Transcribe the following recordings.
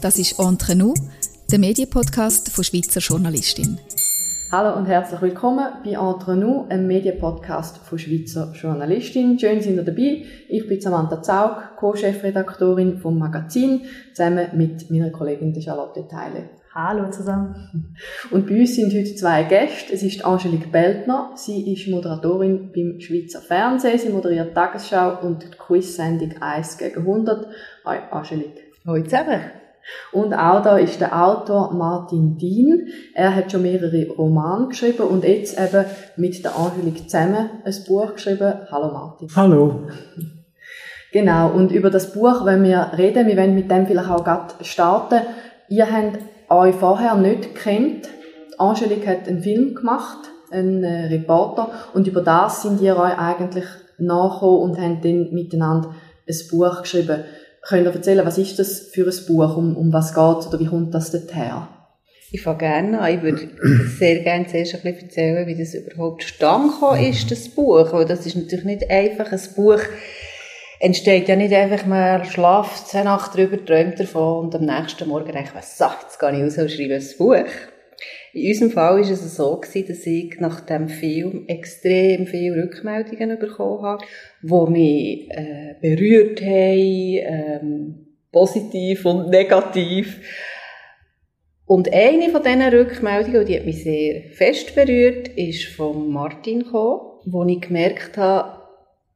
Das ist Entre nous, der Medienpodcast von Schweizer Journalistin. Hallo und herzlich willkommen bei Entre nous, einem Medienpodcast von Schweizer Journalistin. Schön sind ihr dabei. Ich bin Samantha Zaug, Co-Chefredaktorin vom Magazin, zusammen mit meiner Kollegin Charlotte Teile. Hallo zusammen. Und bei uns sind heute zwei Gäste. Es ist Angelique Beltner. Sie ist Moderatorin beim Schweizer Fernsehen. Sie moderiert Tagesschau und die Quiz-Sendung 1 gegen 100. Hi, Angelique. Hallo zusammen. Und auch da ist der Autor Martin Dien. Er hat schon mehrere Romane geschrieben und jetzt eben mit der Angelique zusammen ein Buch geschrieben. Hallo Martin. Hallo. Genau. Und über das Buch wenn wir reden. Wir wollen mit dem vielleicht auch gerade starten. Ihr habt euch vorher nicht kennt. Angelique hat einen Film gemacht, einen äh, Reporter, und über das sind ihr euch eigentlich nachgekommen und haben dann miteinander ein Buch geschrieben. Könnt ihr erzählen, was ist das für ein Buch, um, um was geht oder wie kommt das her? Ich fange gerne an. Ich würde sehr gerne zuerst ein bisschen erzählen, wie das überhaupt zustande gekommen ist, das Buch. Weil das ist natürlich nicht einfach ein Buch, entsteht ja nicht einfach, man schlaft eine Nacht drüber, träumt davon und am nächsten Morgen denkt man, so, jetzt gehe ich raus und schreibe ein Buch. In unserem Fall war es so, gewesen, dass ich nach dem Film extrem viele Rückmeldungen bekommen habe, die mich äh, berührt haben, ähm, positiv und negativ. Und eine von diesen Rückmeldungen, die hat mich sehr fest berührt, ist von Martin gekommen, wo ich gemerkt habe,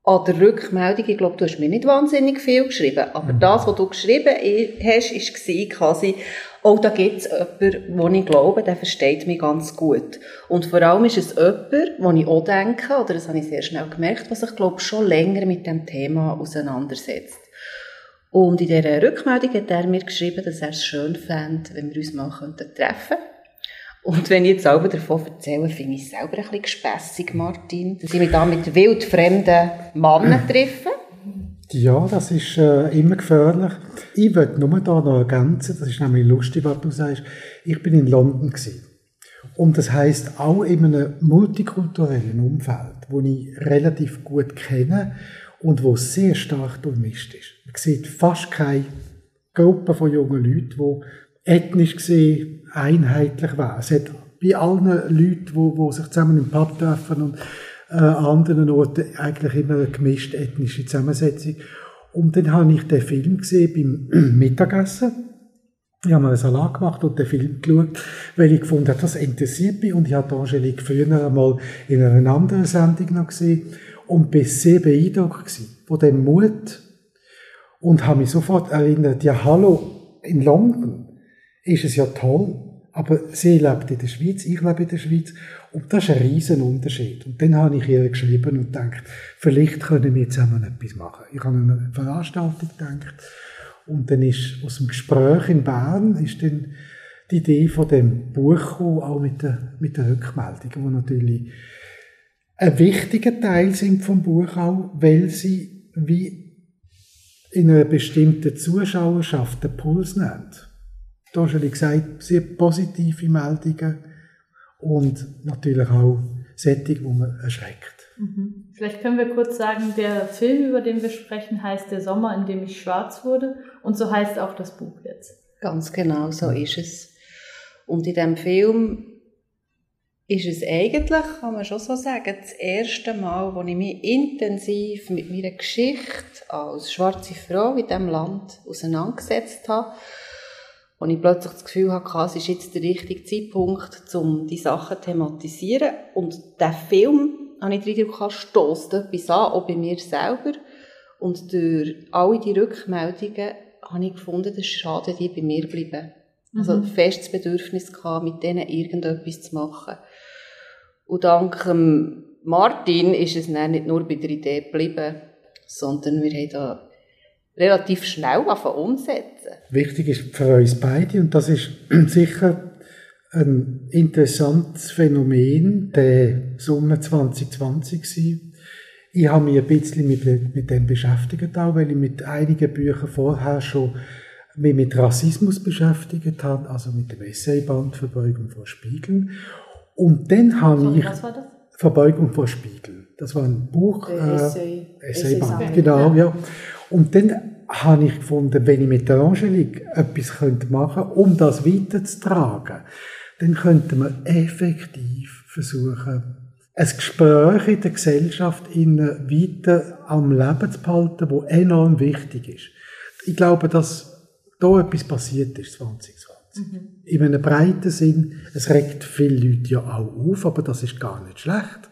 an der Rückmeldung, ich glaube, du hast mir nicht wahnsinnig viel geschrieben, aber mhm. das, was du geschrieben hast, war quasi, oh, da gibt es jemanden, wo ich glaube, der versteht mich ganz gut. Und vor allem ist es jemand, wo ich auch denke, oder das habe ich sehr schnell gemerkt, was ich glaube, schon länger mit dem Thema auseinandersetzt. Und in dieser Rückmeldung hat er mir geschrieben, dass er es schön fände, wenn wir uns mal treffen könnten. Und wenn ich jetzt selber davon erzähle, finde ich es selber ein bisschen gespässig, Martin, dass ich mich da mit wildfremden Männern treffe. Ja, das ist äh, immer gefährlich. Ich würde nur da noch ergänzen, das ist nämlich lustig, was du sagst. Ich bin in London gewesen. Und das heißt auch in einem multikulturellen Umfeld, wo ich relativ gut kenne und wo sehr stark durchmischt ist. Man sieht fast keine Gruppe von jungen Leuten, die ethnisch gesehen einheitlich war. Es hat bei allen Leuten, die, die sich zusammen im Pub treffen und äh, an anderen Orten eigentlich immer eine gemischte ethnische Zusammensetzung. Und dann habe ich den Film gesehen beim Mittagessen. Ich habe mir einen Salat gemacht und den Film geschaut, weil ich gefunden habe, das interessiert mich. Und ich habe Angelique früher einmal in einer anderen Sendung noch gesehen und bin sehr beeindruckt von dem Mut und habe mich sofort erinnert, ja hallo, in London ist es ja toll, aber sie lebt in der Schweiz, ich lebe in der Schweiz und das ist ein riesen Unterschied. Und dann habe ich ihr geschrieben und gedacht, vielleicht können wir zusammen etwas machen. Ich habe an eine Veranstaltung gedacht und dann ist aus dem Gespräch in Bern ist dann die Idee von dem Buch gekommen, auch mit der, mit der Rückmeldung, die natürlich ein wichtiger Teil sind vom Buch auch, weil sie wie in einer bestimmten Zuschauerschaft den Puls nennt du hast ja gesagt, sehr positive Meldungen und natürlich auch Sättig, wo man erschreckt. Mhm. Vielleicht können wir kurz sagen, der Film, über den wir sprechen, heißt Der Sommer, in dem ich schwarz wurde und so heißt auch das Buch jetzt. Ganz genau, so ist es. Und in dem Film ist es eigentlich, kann man schon so sagen, das erste Mal, wo ich mich intensiv mit meiner Geschichte als schwarze Frau in diesem Land auseinandergesetzt habe und ich plötzlich das Gefühl hatte, es ist jetzt der richtige Zeitpunkt, um die Sachen zu thematisieren. Und der Film, habe ich den Eindruck, stößt etwas an, auch bei mir selber. Und durch alle die Rückmeldungen habe ich gefunden, es ist schade, die bei mir bleiben. Also mhm. Also festes Bedürfnis gehabt, mit denen irgendetwas zu machen. Und dank Martin ist es dann nicht nur bei der Idee geblieben, sondern wir haben da relativ schnell umsetzen. Wichtig ist für uns beide, und das ist sicher ein interessantes Phänomen der Sommer 2020 gewesen. Ich habe mich ein bisschen mit, mit dem beschäftigt, auch weil ich mit einigen Büchern vorher schon mich mit Rassismus beschäftigt habe, also mit dem Essayband Verbeugung vor Spiegeln. Und dann habe Sorry, ich... Was war das? Verbeugung vor Spiegeln. Das war ein Buch. Äh, Essay, Essayband, Essay genau, ja. Und dann habe ich gefunden, wenn ich mit der Angelique etwas machen könnte, um das weiterzutragen, dann könnte man effektiv versuchen, ein Gespräch in der Gesellschaft weiter am Leben zu behalten, das enorm wichtig ist. Ich glaube, dass da etwas passiert ist 2020. Mhm. In einem breiten Sinn, es regt viele Leute ja auch auf, aber das ist gar nicht schlecht.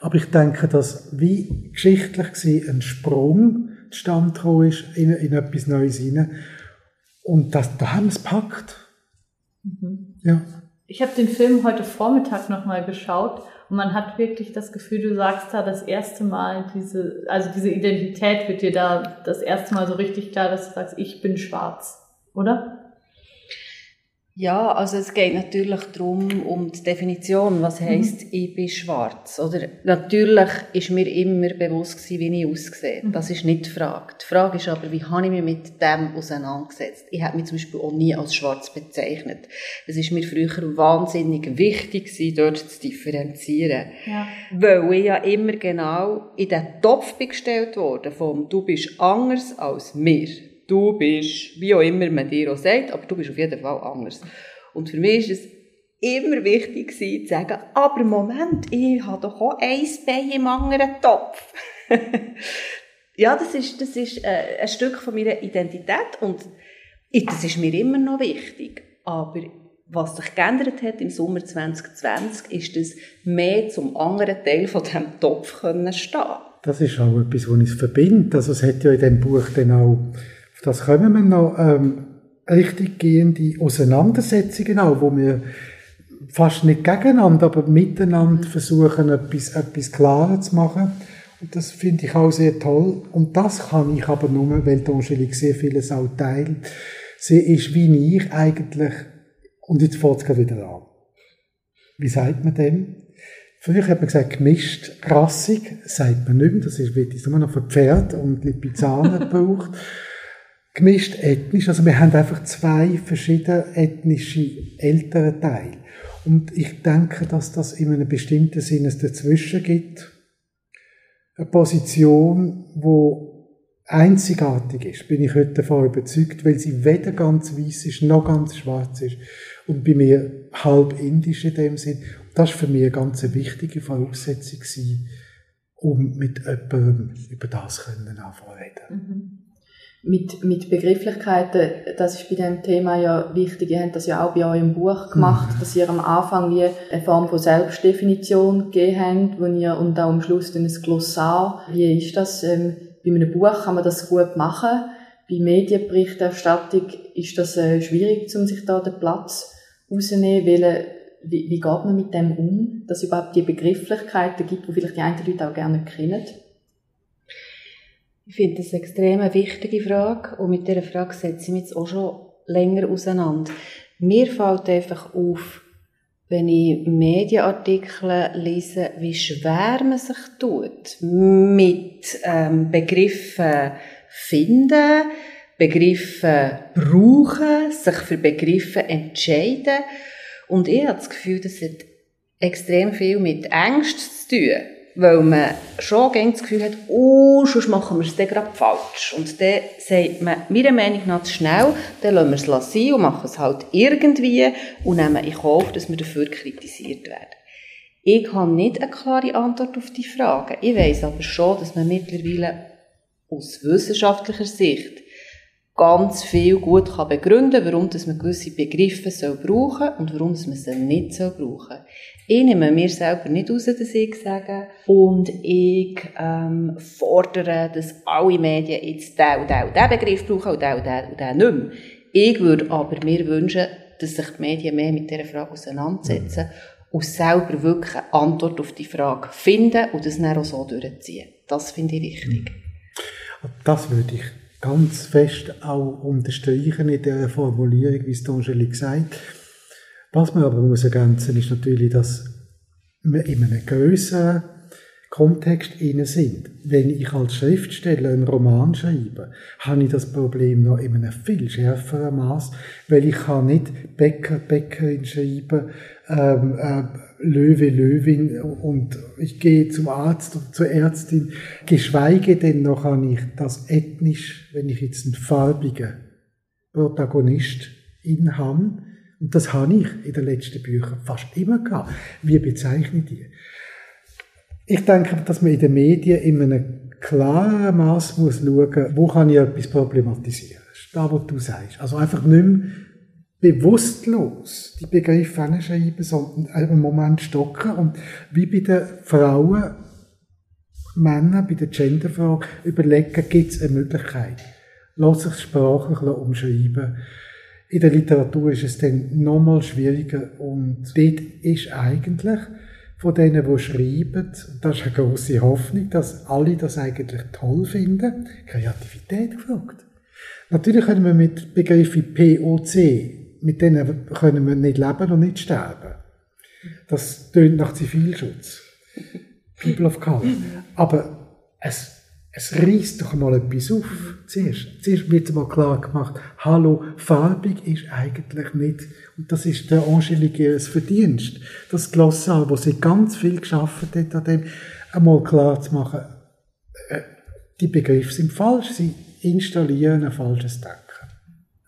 Aber ich denke, dass wie geschichtlich gesehen ein Sprung zustande ist in, in etwas Neues hinein. Und das, da haben wir es gepackt. Mhm. Ja. Ich habe den Film heute Vormittag nochmal geschaut und man hat wirklich das Gefühl, du sagst da das erste Mal diese, also diese Identität wird dir da das erste Mal so richtig klar, dass du sagst, ich bin schwarz, oder? Ja, also es geht natürlich darum, um die Definition, was heisst, mhm. ich bin schwarz. Oder natürlich ist mir immer bewusst gewesen, wie ich aussehe. Mhm. Das ist nicht die Frage. Die Frage ist aber, wie habe ich mich mit dem auseinandergesetzt? Ich habe mich zum Beispiel auch nie als schwarz bezeichnet. Es ist mir früher wahnsinnig wichtig gewesen, dort zu differenzieren. Ja. Weil ich ja immer genau in den Topf bin gestellt worden, vom du bist anders als mir du bist, wie auch immer man dir auch sagt, aber du bist auf jeden Fall anders. Und für mich ist es immer wichtig gewesen, zu sagen, aber Moment, ich habe doch auch ein Bein im anderen Topf. ja, das ist, das ist äh, ein Stück von meiner Identität und das ist mir immer noch wichtig. Aber was sich geändert hat im Sommer 2020, ist, dass mehr zum anderen Teil von diesem Topf können stehen Das ist auch etwas, was uns verbindet. Also es hat ja in diesem Buch dann auch auf das kommen wir noch ähm, richtig gehende Auseinandersetzungen auch, wo wir fast nicht gegeneinander, aber miteinander versuchen, etwas, etwas klarer zu machen. Und das finde ich auch sehr toll. Und das kann ich aber nur, weil die Angelique sehr vieles auch teilt. Sie ist wie ich eigentlich, und jetzt fängt es wieder an. Wie sagt man dem? Früher hat man gesagt, gemischt, rassig, sagt man nicht mehr. Das ist, wird immer noch für Pferd und Lipizzaner gebraucht gemischt ethnisch. Also wir haben einfach zwei verschiedene ethnische Elternteile. Und ich denke, dass das in einem bestimmten Sinne dazwischen gibt. Eine Position, wo einzigartig ist, bin ich heute davon überzeugt, weil sie weder ganz weiß ist, noch ganz schwarz ist. Und bei mir halb indisch in dem Sinn. Und das war für mich eine ganz wichtige Voraussetzung, um mit jemandem über das anfangen Mhm mit, mit Begrifflichkeiten, das ist bei dem Thema ja wichtig. Ihr habt das ja auch bei eurem Buch gemacht, mhm. dass ihr am Anfang wie eine Form von Selbstdefinition gegeben habt, wo ihr, und auch am Schluss dann ein Glossar. Wie ist das? Ähm, bei einem Buch kann man das gut machen. Bei Medienberichterstattung ist das äh, schwierig, um sich da den Platz rauszunehmen, weil, äh, wie, wie geht man mit dem um, dass es überhaupt die Begrifflichkeiten gibt, die vielleicht die einen Leute auch gerne kennen? Ich finde das eine extrem wichtige Frage und mit dieser Frage setze ich mich jetzt auch schon länger auseinander. Mir fällt einfach auf, wenn ich Medienartikel lese, wie schwer man sich tut mit ähm, Begriffen finden, Begriffen brauchen, sich für Begriffe entscheiden. Und ich habe das Gefühl, das hat extrem viel mit Ängsten zu tun weil man schon das Gefühl hat, oh, sonst machen wir es dann gerade falsch. Und dann sagt man, meiner Meinung nach zu schnell, dann lassen wir es sein und machen es halt irgendwie und nehmen in Kauf, dass wir dafür kritisiert werden. Ich habe nicht eine klare Antwort auf die Frage. Ich weiss aber schon, dass man mittlerweile aus wissenschaftlicher Sicht ganz viel gut kann begründen warum dass man gewisse Begriffe soll brauchen und warum man sie nicht soll brauchen Ich nehme mir selber nicht raus, dass ich sage und ich ähm, fordere, dass alle Medien jetzt den und den und den Begriff brauchen und den und den und den nicht mehr. Ich würde aber mir wünschen, dass sich die Medien mehr mit dieser Frage auseinandersetzen und selber wirklich eine Antwort auf die Frage finden und das dann auch so durchziehen. Das finde ich wichtig. Das würde ich ganz fest auch unterstreichen in der Formulierung, wie es Angelique sagt. Was man aber muss ergänzen, ist natürlich, dass man in einem grösseren Kontext inne sind. Wenn ich als Schriftsteller einen Roman schreibe, habe ich das Problem noch in einem viel schärferen Maß, weil ich kann nicht Bäcker, Bäckerin schreiben, ähm, äh, Löwe, Löwin und ich gehe zum Arzt und zur Ärztin, geschweige denn noch kann ich das ethnisch, wenn ich jetzt einen farbigen Protagonist in habe, und das habe ich in den letzten Büchern fast immer gehabt. Wie bezeichne ich die? Ich denke, dass man in den Medien in einem klaren Maß muss schauen, wo kann ich etwas problematisieren. Das ist das, was du sagst. Also einfach nicht mehr bewusstlos die Begriffe anschreiben, sondern einen Moment stocken und wie bei den Frauen, Männern, bei der Genderfrage überlegen, gibt es eine Möglichkeit. Lass sich sprachlich umschreiben. In der Literatur ist es dann nochmal schwieriger und dort ist eigentlich von denen, die schreiben, das ist eine grosse Hoffnung, dass alle das eigentlich toll finden, Kreativität gefragt. Natürlich können wir mit Begriffen POC, mit denen können wir nicht leben und nicht sterben. Das tönt nach Zivilschutz. People of Color. Aber es es reißt doch mal etwas auf. Zuerst, zuerst wird mal klar gemacht, hallo, farbig ist eigentlich nicht, und das ist der Angeliques Verdienst, das Glossal, wo sie ganz viel geschafft hat, an dem einmal klar zu machen, äh, die Begriffe sind falsch, sie installieren ein falsches Denken.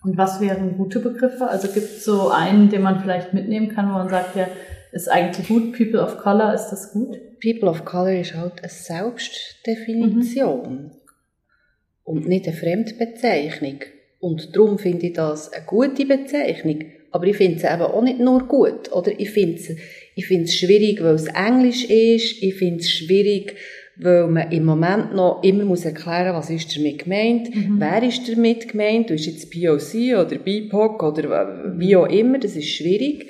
Und was wären gute Begriffe? Also gibt es so einen, den man vielleicht mitnehmen kann, wo man sagt, ja, ist eigentlich gut, People of Color, ist das gut? People of Color ist halt eine Selbstdefinition mhm. und nicht eine Fremdbezeichnung. Und darum finde ich das eine gute Bezeichnung. Aber ich finde es eben auch nicht nur gut. Oder ich finde es, ich schwierig, weil es Englisch ist. Ich finde es schwierig, weil man im Moment noch immer muss erklären, was ist damit gemeint, mhm. wer ist damit gemeint, du bist jetzt POC oder BIPOC oder wie auch immer, das ist schwierig.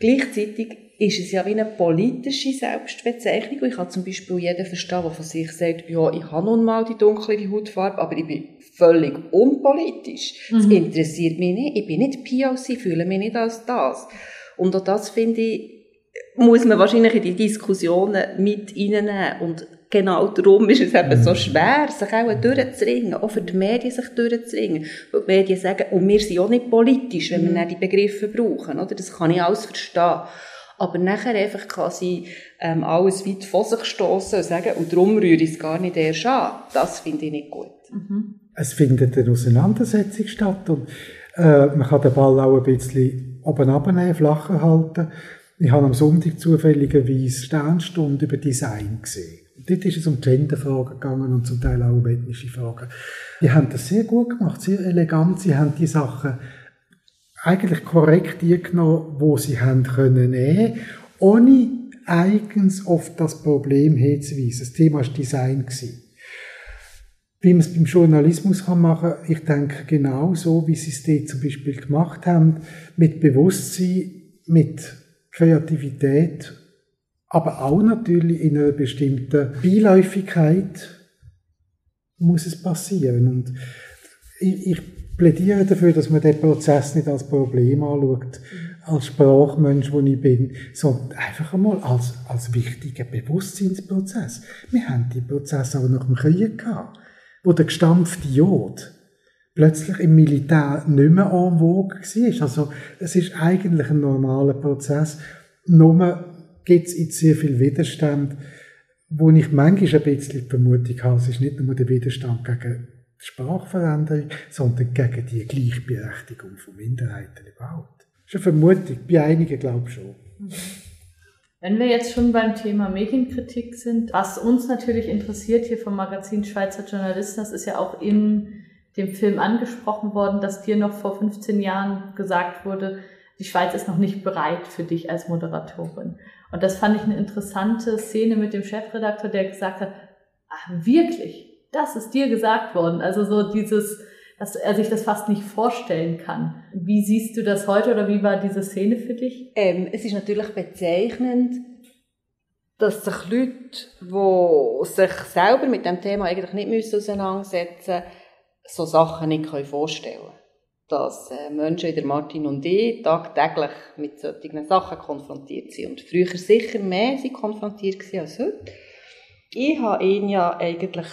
Gleichzeitig ist es ja wie eine politische Selbstbezeichnung. Ich kann zum Beispiel jeden verstehen, der von sich sagt, ja, ich habe nun mal die dunklere Hautfarbe, aber ich bin völlig unpolitisch. Mhm. Das interessiert mich nicht. Ich bin nicht POC, fühle mich nicht als das. Und auch das, finde ich, muss man wahrscheinlich in die Diskussionen mit reinnehmen. Und genau darum ist es eben so schwer, sich auch durchzuringen, auch für die Medien sich durchzuringen. Weil die Medien sagen, und wir sind auch nicht politisch, wenn wir mhm. die Begriffe brauchen, oder? Das kann ich alles verstehen aber nachher einfach quasi ähm, alles weit von sich stoßen und sagen, und darum rühre ich es gar nicht erst an. Das finde ich nicht gut. Mhm. Es findet eine Auseinandersetzung statt und äh, man kann den Ball auch ein bisschen oben abnehmen, flacher halten. Ich habe am Sonntag zufälligerweise Sternstunde über Design gesehen. Dort ist es um Genderfragen gegangen und zum Teil auch um ethnische Fragen. Die haben das sehr gut gemacht, sehr elegant. Sie haben die Sachen eigentlich korrekt die genommen, wo sie haben können ohne eigens auf das Problem hinzuweisen. Das Thema war Design. Wie man es beim Journalismus machen kann, ich denke genau so, wie sie es dort zum Beispiel gemacht haben, mit Bewusstsein, mit Kreativität, aber auch natürlich in einer bestimmten Beiläufigkeit muss es passieren. Und ich, ich plädiere dafür, dass man den Prozess nicht als Problem anschaut, als Sprachmensch, wo ich bin, sondern einfach einmal als, als wichtigen Bewusstseinsprozess. Wir haben die Prozesse auch nach dem Krieg gehabt, wo der gestampfte Jod plötzlich im Militär nicht mehr en vogue war. Also, es ist eigentlich ein normaler Prozess. Nur gibt es jetzt sehr viel Widerstand, wo ich manchmal ein bisschen die Vermutung habe, es ist nicht nur der Widerstand gegen Sprachveränderung, sondern gegen die Gleichberechtigung von Minderheiten überhaupt. Das ist eine Vermutung, bei einigen glaube ich schon. Wenn wir jetzt schon beim Thema Medienkritik sind, was uns natürlich interessiert hier vom Magazin Schweizer Journalisten, das ist ja auch in dem Film angesprochen worden, dass dir noch vor 15 Jahren gesagt wurde, die Schweiz ist noch nicht bereit für dich als Moderatorin. Und das fand ich eine interessante Szene mit dem Chefredakteur, der gesagt hat, ach, wirklich? Das ist dir gesagt worden. Also so dieses, dass er sich das fast nicht vorstellen kann. Wie siehst du das heute oder wie war diese Szene für dich? Ähm, es ist natürlich bezeichnend, dass sich Leute, die sich selber mit dem Thema eigentlich nicht auseinandersetzen müssen, so Sachen nicht vorstellen können. Dass äh, Menschen wie der Martin und ich tagtäglich mit solchen Sachen konfrontiert sind. Und früher sicher mehr sind konfrontiert als heute. Ich habe ihn ja eigentlich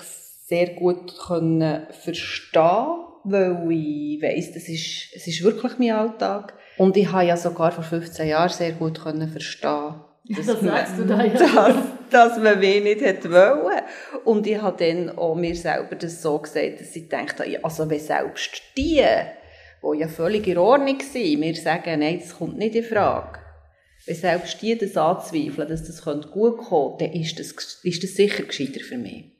sehr gut können verstehen, weil ich weiss, das ist, es ist wirklich mein Alltag. Und ich habe ja sogar vor 15 Jahren sehr gut können verstehen, dass, das sagst du da ja. dass, dass man mich nicht hätte wollen. Und ich habe dann auch mir selber das so gesagt, dass ich dachte, also wenn selbst die, die ja völlig in Ordnung sind, mir sagen, nein, das kommt nicht in Frage. Wenn selbst die das anzweifeln, dass das gut kommen könnte, dann ist das, ist das sicher gescheiter für mich.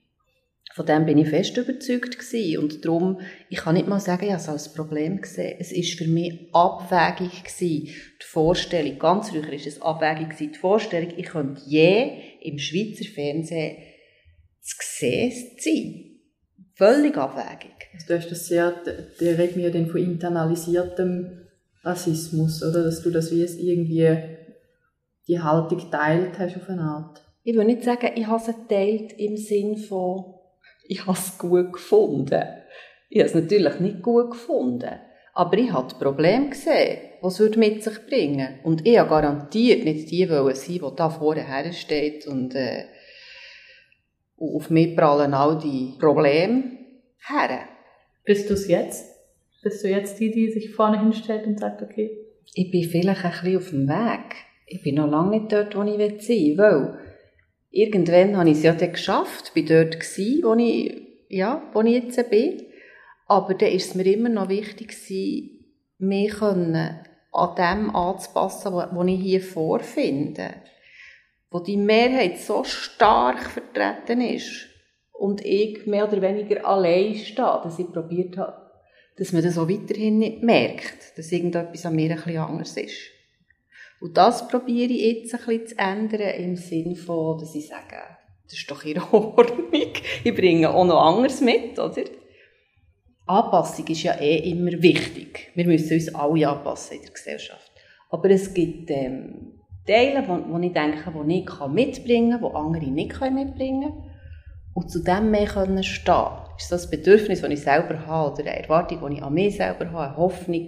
Von dem bin ich fest überzeugt gewesen. Und darum, ich kann nicht mal sagen, ich habe es als Problem gesehen. Es ist für mich abwägig gewesen, die Vorstellung, ganz früher ist es abwägig gewesen, die Vorstellung, ich könnte je im Schweizer Fernsehen zu sehen sein. Völlig abwägig. Also du hast das sehr, der redet mir dann von internalisiertem Rassismus, oder? Dass du das wie es irgendwie die Haltung teilt hast auf eine Art. Ich will nicht sagen, ich habe sie geteilt im Sinn von, ich habe es gut gefunden. Ich habe es natürlich nicht gut gefunden. Aber ich habe das Problem gesehen, was es mit sich bringen Und ich habe garantiert nicht die wollen sein, die da vorne hersteht und äh, auf mich prallen all die Probleme her. Bist du es jetzt? Bist du jetzt die, die sich vorne hinstellt und sagt, okay? Ich bin vielleicht ein bisschen auf dem Weg. Ich bin noch lange nicht dort, wo ich sein will, irgendwann habe ich es ja dann geschafft, bin dort gewesen, wo ich, ja, wo ich jetzt bin. Aber dann ist es mir immer noch wichtig gewesen, mich können an dem anzupassen, was ich hier vorfinde. Wo die Mehrheit so stark vertreten ist und ich mehr oder weniger allein stehe, dass ich probiert habe, dass man das auch weiterhin nicht merkt, dass irgendetwas an mir ein bisschen anders ist. Und das probiere ich jetzt ein bisschen zu ändern, im Sinne von, dass ich sage, das ist doch in Ordnung. Ich bringe auch noch anderes mit, oder? Anpassung ist ja eh immer wichtig. Wir müssen uns alle anpassen in der Gesellschaft. Aber es gibt ähm, Teile, wo, wo ich denke, die ich mitbringen kann, die andere nicht mitbringen können. Und zu dem mehr können stehen. Ist das Bedürfnis, das ich selber habe, oder eine Erwartung, die ich an mich selber habe, eine Hoffnung,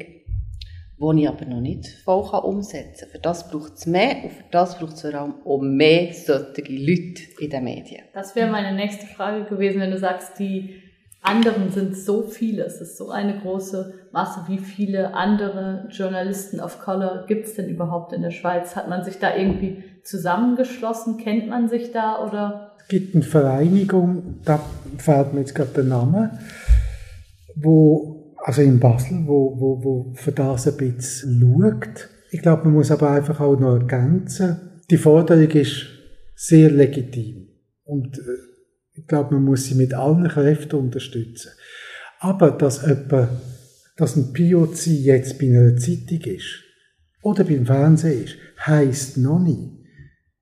die ich aber noch nicht voll umsetzen kann. Für das braucht es mehr und für das braucht es vor allem auch mehr solche Leute in den Medien. Das wäre meine nächste Frage gewesen, wenn du sagst, die anderen sind so viele, es ist so eine große Masse. Wie viele andere Journalisten of Color gibt es denn überhaupt in der Schweiz? Hat man sich da irgendwie zusammengeschlossen? Kennt man sich da oder? Es gibt eine Vereinigung, da fällt mir jetzt gerade der Name, wo also in Basel, wo, wo, wo für das ein bisschen schaut. Ich glaube, man muss aber einfach auch noch ergänzen, die Forderung ist sehr legitim. Und äh, ich glaube, man muss sie mit allen Kräften unterstützen. Aber dass etwa, dass ein POC jetzt bei einer Zeitung ist oder beim Fernsehen ist, heisst noch nie,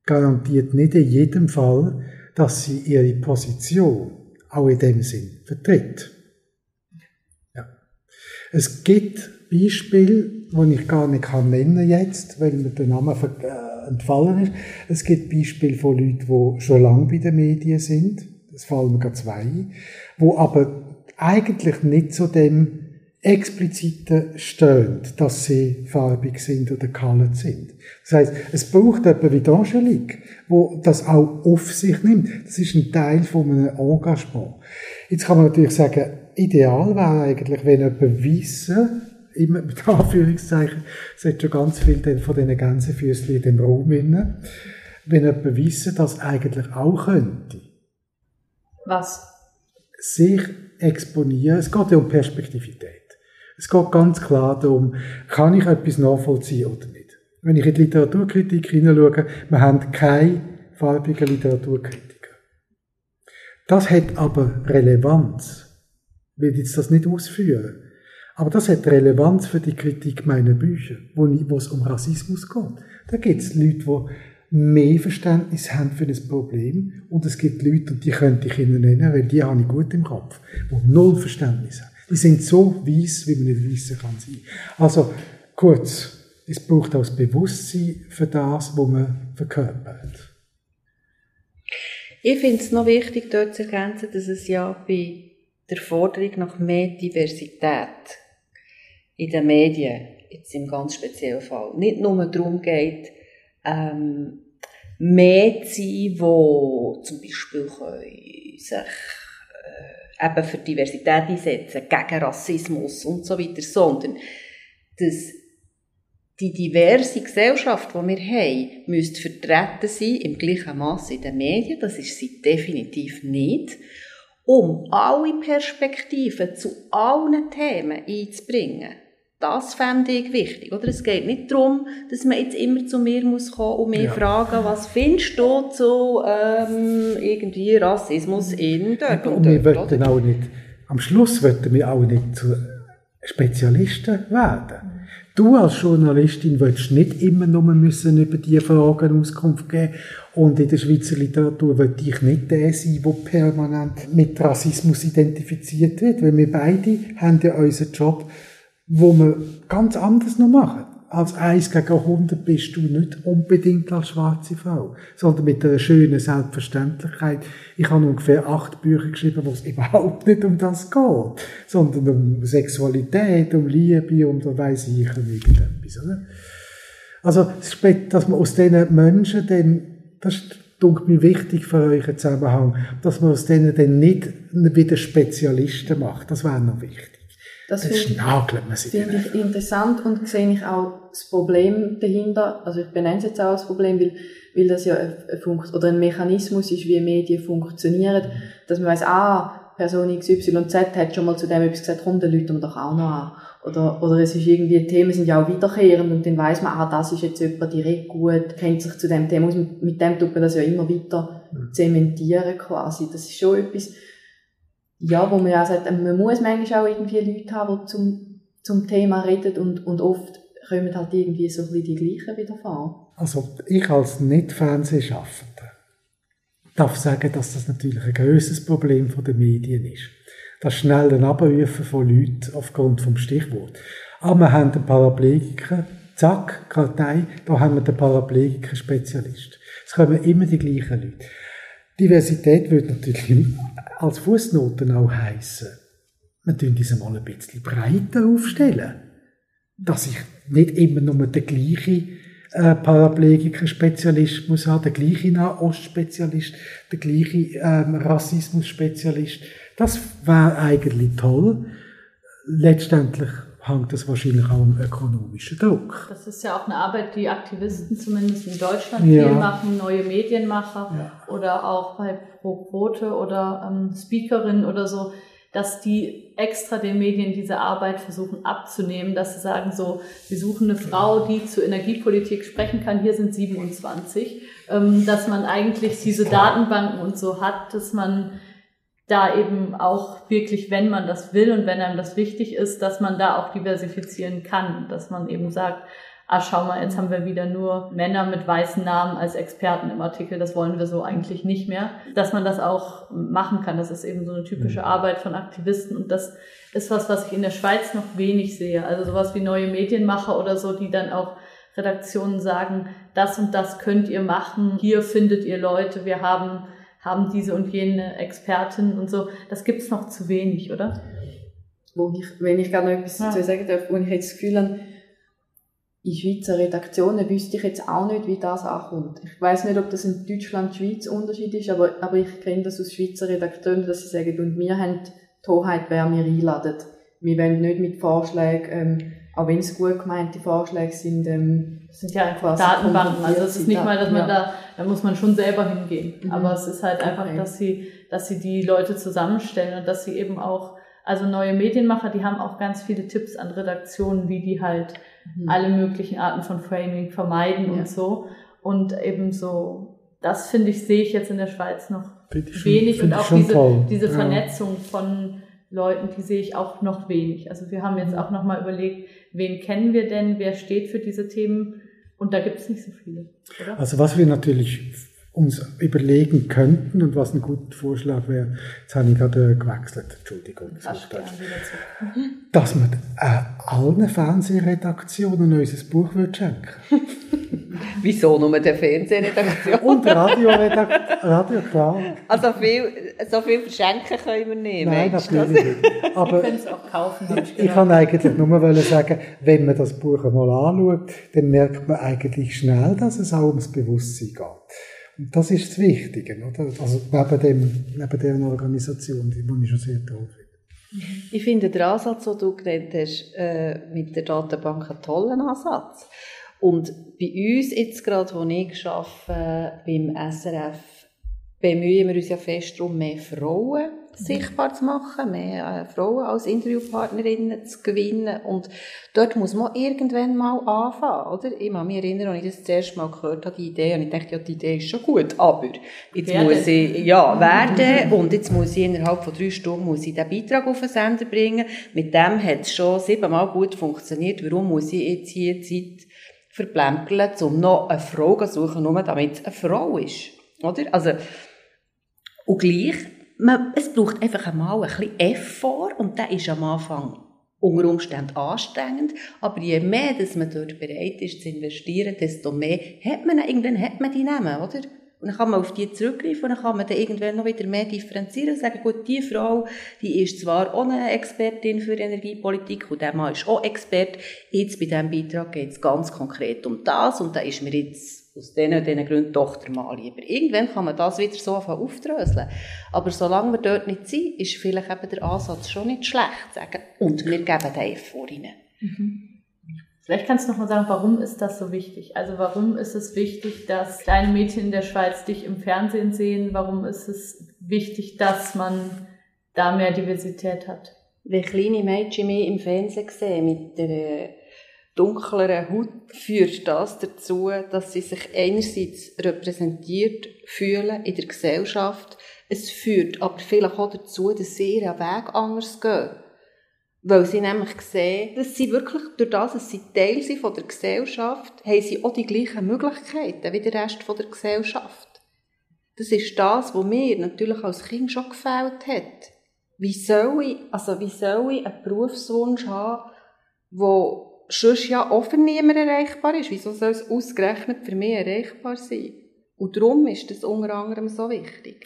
garantiert nicht in jedem Fall, dass sie ihre Position auch in dem Sinn vertritt. Es gibt Beispiele, die ich gar nicht kann nennen jetzt, weil mir der Name äh, entfallen ist. Es gibt Beispiele von Leuten, die schon lange bei den Medien sind. Das fallen mir gerade zwei wo aber eigentlich nicht zu dem expliziten stehen, dass sie farbig sind oder colored sind. Das heißt, es braucht jemanden wie Angelique, wo das auch auf sich nimmt. Das ist ein Teil von einem Engagement. Jetzt kann man natürlich sagen, ideal wäre eigentlich, wenn jemand wissen, immer mit Anführungszeichen, es hat schon ganz viel von diesen Gänsefüßchen in dem Raum inne, wenn jemand wissen, dass eigentlich auch könnte. Was? Sich exponieren. Es geht ja um Perspektivität. Es geht ganz klar darum, kann ich etwas nachvollziehen oder nicht. Wenn ich in die Literaturkritik hineinschaue, wir haben keine farbigen Literaturkritiker. Das hat aber Relevanz will jetzt das nicht ausführen. Aber das hat Relevanz für die Kritik meiner Bücher, wo, es um Rassismus geht. Da gibt es Leute, die mehr Verständnis haben für das Problem und es gibt Leute, und die könnte ich Ihnen nennen, weil die habe ich gut im Kopf, die null Verständnis haben. Die sind so weiss, wie man nicht wissen kann sein. Also, kurz, es braucht auch das Bewusstsein für das, was man verkörpert. Ich finde es noch wichtig, dort zu ergänzen, dass es ja bei der Forderung nach mehr Diversität in den Medien, jetzt im ganz speziellen Fall, nicht nur darum geht, ähm, mehr zu sein, die zum Beispiel sich äh, eben für Diversität einsetzen, gegen Rassismus und so weiter, sondern dass die diverse Gesellschaft, die wir haben, müsste vertreten sein, im gleichen Maße in den Medien, das ist sie definitiv nicht, um alle Perspektiven zu allen Themen einzubringen. Das fände ich wichtig. Oder? Es geht nicht darum, dass man jetzt immer zu mir muss kommen und mich ja. fragen, was findest du zu ähm, irgendwie Rassismus in dort und, und dort. Wir wollten auch nicht, am Schluss wollten wir auch nicht zu Spezialisten werden. Du als Journalistin willst nicht immer nur müssen über diese Fragen Auskunft geben und in der Schweizer Literatur will ich nicht der sein, der permanent mit Rassismus identifiziert wird, weil wir beide haben ja unseren Job wo wir ganz anders noch machen. Als 1 gegen 100 bist du nicht unbedingt als schwarze Frau, sondern mit einer schönen Selbstverständlichkeit. Ich habe ungefähr acht Bücher geschrieben, wo es überhaupt nicht um das geht, sondern um Sexualität, um Liebe, um da weiss ich irgendetwas, oder? Also, dass man aus diesen Menschen dann, das ist, mir wichtig für euch im Zusammenhang, dass man aus denen dann nicht wieder Spezialisten macht. Das wäre noch wichtig. Das, das finde find ich interessant und sehe ich auch das Problem dahinter. Also ich benenne es jetzt auch als Problem, weil, weil das ja ein, Funkt oder ein Mechanismus ist, wie Medien funktionieren, dass man weiß, ah, Person XYZ hat schon mal zu dem etwas gesagt, komm, dann Leute wir doch auch noch an. Oder, oder es ist irgendwie, Themen sind ja auch wiederkehrend und dann weiß man, ah, das ist jetzt jemand direkt gut, kennt sich zu dem Thema aus. Mit dem tut man das ja immer weiter mhm. zementieren quasi. Das ist schon etwas, ja, wo man ja sagt, man muss manchmal auch irgendwie Leute haben, die zum, zum Thema reden und, und oft kommen halt irgendwie so ein bisschen die gleichen wieder vor. Also ich als Nicht-Fernsehschaffender darf sagen, dass das natürlich ein grösses Problem der Medien ist. Das schnelle Abrufen von Leuten aufgrund vom Stichwort. Aber wir haben den Paraplegiker, zack, Kartei, da haben wir den Paraplegiker-Spezialist. Es kommen immer die gleichen Leute. Diversität wird natürlich als Fußnoten auch heißen, wir tun diese mal ein bisschen breiter aufstellen. Dass ich nicht immer nur der gleiche äh, Paraplegiker-Spezialist muss haben, der gleiche Nahost-Spezialist, der gleiche ähm, Rassismus-Spezialist. Das wäre eigentlich toll. Letztendlich hängt das wahrscheinlich auch am ökonomischen Druck. Das ist ja auch eine Arbeit, die Aktivisten zumindest in Deutschland ja. viel machen, neue Medienmacher ja. oder auch bei Pro Quote oder ähm, Speakerinnen oder so, dass die extra den Medien diese Arbeit versuchen abzunehmen, dass sie sagen so, wir suchen eine Frau, die zur Energiepolitik sprechen kann, hier sind 27, ähm, dass man eigentlich diese Datenbanken und so hat, dass man da eben auch wirklich, wenn man das will und wenn einem das wichtig ist, dass man da auch diversifizieren kann, dass man eben sagt, ah, schau mal, jetzt haben wir wieder nur Männer mit weißen Namen als Experten im Artikel, das wollen wir so eigentlich nicht mehr, dass man das auch machen kann. Das ist eben so eine typische mhm. Arbeit von Aktivisten und das ist was, was ich in der Schweiz noch wenig sehe. Also sowas wie neue Medienmacher oder so, die dann auch Redaktionen sagen, das und das könnt ihr machen, hier findet ihr Leute, wir haben haben diese und jene Expertin und so. Das gibt's noch zu wenig, oder? Wo ich, wenn ich gerne noch etwas dazu sagen darf, wo ich jetzt das Gefühl habe, in Schweizer Redaktionen wüsste ich jetzt auch nicht, wie das ankommt. Ich weiß nicht, ob das in Deutschland, Schweiz Unterschied ist, aber, aber ich kenne das aus Schweizer Redaktionen, dass sie sagen, und wir haben die Hoheit, wer wir einladen. Wir wollen nicht mit Vorschlägen, ähm, auch wenn es gut gemeinte Vorschläge sind, ähm, das sind ja einfach Datenbanken. Also es ist nicht mal, dass man ja. da, da muss man schon selber hingehen. Mhm. Aber es ist halt einfach, okay. dass sie, dass sie die Leute zusammenstellen und dass sie eben auch, also neue Medienmacher, die haben auch ganz viele Tipps an Redaktionen, wie die halt mhm. alle möglichen Arten von Framing vermeiden ja. und so. Und eben so, das finde ich, sehe ich jetzt in der Schweiz noch wenig und auch diese, diese Vernetzung von Leuten, die sehe ich auch noch wenig. Also wir haben jetzt mhm. auch nochmal überlegt, wen kennen wir denn, wer steht für diese Themen und da gibt es nicht so viele. Oder? Also was wir natürlich uns überlegen könnten und was ein guter Vorschlag wäre. Jetzt habe ich gerade gewechselt, Entschuldigung. Dass man äh, allen Fernsehredaktionen unser Buch schenken Wieso nur der Fernsehredaktion? Und Radioredaktion, Radio, klar. Also viel, so viel verschenken können wir nicht. Nein, natürlich nicht. Aber auch kaufen. Ich, ich kann eigentlich nur sagen, wenn man das Buch einmal anschaut, dann merkt man eigentlich schnell, dass es auch ums Bewusstsein geht. Das ist das Wichtige, oder? Also neben, dem, neben dieser Organisation, die ich schon sehr toll finde. Ich finde den Ansatz, den du genannt hast, äh, mit der Datenbank einen tollen Ansatz. Und bei uns jetzt gerade, wo ich arbeite, beim SRF, bemühen wir uns ja fest darum, mehr Frauen sichtbar zu machen, mehr äh, Frauen als Interviewpartnerinnen zu gewinnen. Und dort muss man irgendwann mal anfangen, oder? Ich kann mich erinnern, als ich das, das erste Mal gehört habe, die Idee, und ich dachte, ja, die Idee ist schon gut, aber jetzt werden. muss ich, ja, werden, und jetzt muss ich innerhalb von drei Stunden muss ich den Beitrag auf den Sender bringen. Mit dem hat es schon siebenmal gut funktioniert. Warum muss ich jetzt hier Zeit verplempeln, um noch eine Frau zu suchen, nur damit es eine Frau ist? Oder? Also, und gleich man, es braucht einfach einmal ein bisschen Effort und der ist am Anfang unter Umständen anstrengend, aber je mehr, dass man dort bereit ist zu investieren, desto mehr hat man, irgendwann hat man die Namen, oder? Und dann kann man auf die zurückgreifen und dann kann man dann irgendwann noch wieder mehr differenzieren und sagen, gut, die Frau, die ist zwar auch eine Expertin für Energiepolitik und der Mann ist auch Expert, jetzt bei diesem Beitrag geht es ganz konkret um das und da ist mir jetzt aus diesen diesen Gründen doch der Mann lieber. Irgendwann kann man das wieder so aufdröseln. Aber solange wir dort nicht sind, ist vielleicht eben der Ansatz schon nicht schlecht. Sagen, und wir geben den vor ihnen. Mhm. Vielleicht kannst du noch mal sagen, warum ist das so wichtig? Also warum ist es wichtig, dass kleine Mädchen in der Schweiz dich im Fernsehen sehen? Warum ist es wichtig, dass man da mehr Diversität hat? Wenn kleine Mädchen mehr im Fernsehen sehen mit der dunkleren Haut führt das dazu, dass sie sich einerseits repräsentiert fühlen in der Gesellschaft. Es führt aber vielleicht auch dazu, dass sie ihren Weg anders gehen. Weil sie nämlich sehen, dass sie wirklich durch das, dass sie Teil sind von der Gesellschaft, haben sie auch die gleichen Möglichkeiten wie der Rest von der Gesellschaft. Das ist das, was mir natürlich als Kind schon gefällt hat. Wie soll ich, also wie soll ich einen Berufswunsch haben, der sonst ja für niemand erreichbar ist. Wieso soll es ausgerechnet für mich erreichbar sein? Und darum ist das unter anderem so wichtig.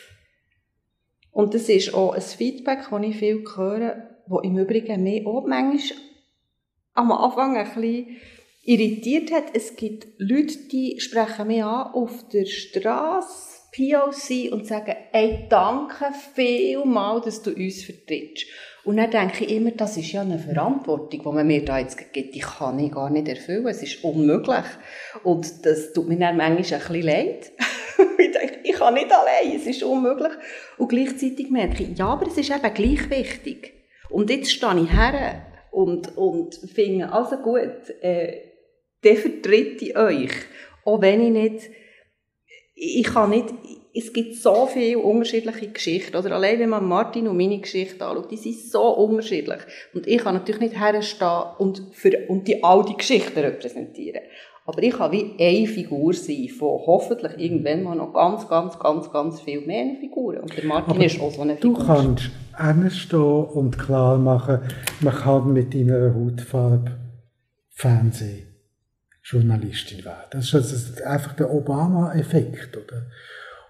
Und das ist auch ein Feedback, das ich viel höre, das im Übrigen mich auch manchmal am Anfang ein bisschen irritiert hat. Es gibt Leute, die sprechen mich an auf der Straße, POC, und sagen, ey, danke vielmals, dass du uns vertrittst. Und dann denke ich immer, das ist ja eine Verantwortung, die man mir da jetzt gibt, die kann ich gar nicht erfüllen, es ist unmöglich. Und das tut mir dann manchmal ein bisschen leid. ich denke, ich kann nicht allein, es ist unmöglich. Und gleichzeitig merke ich, ja, aber es ist eben gleich wichtig. Und jetzt stehe ich her und, und finde, also gut, äh, der vertritt ich euch. Auch wenn ich nicht, ich kann nicht, es gibt so viele unterschiedliche Geschichten. Oder allein wenn man Martin und meine Geschichte anschaut, die sind so unterschiedlich. Und ich kann natürlich nicht herstehen und, für, und die, all die Geschichten repräsentieren. Aber ich kann wie eine Figur sein von hoffentlich irgendwann mal noch ganz, ganz, ganz, ganz viel mehr Figuren. Und der Martin Aber ist auch so eine Figur. Du kannst hinstehen und klar machen, man kann mit deiner Hautfarbe Fernsehjournalistin werden. Das ist also einfach der Obama-Effekt, oder?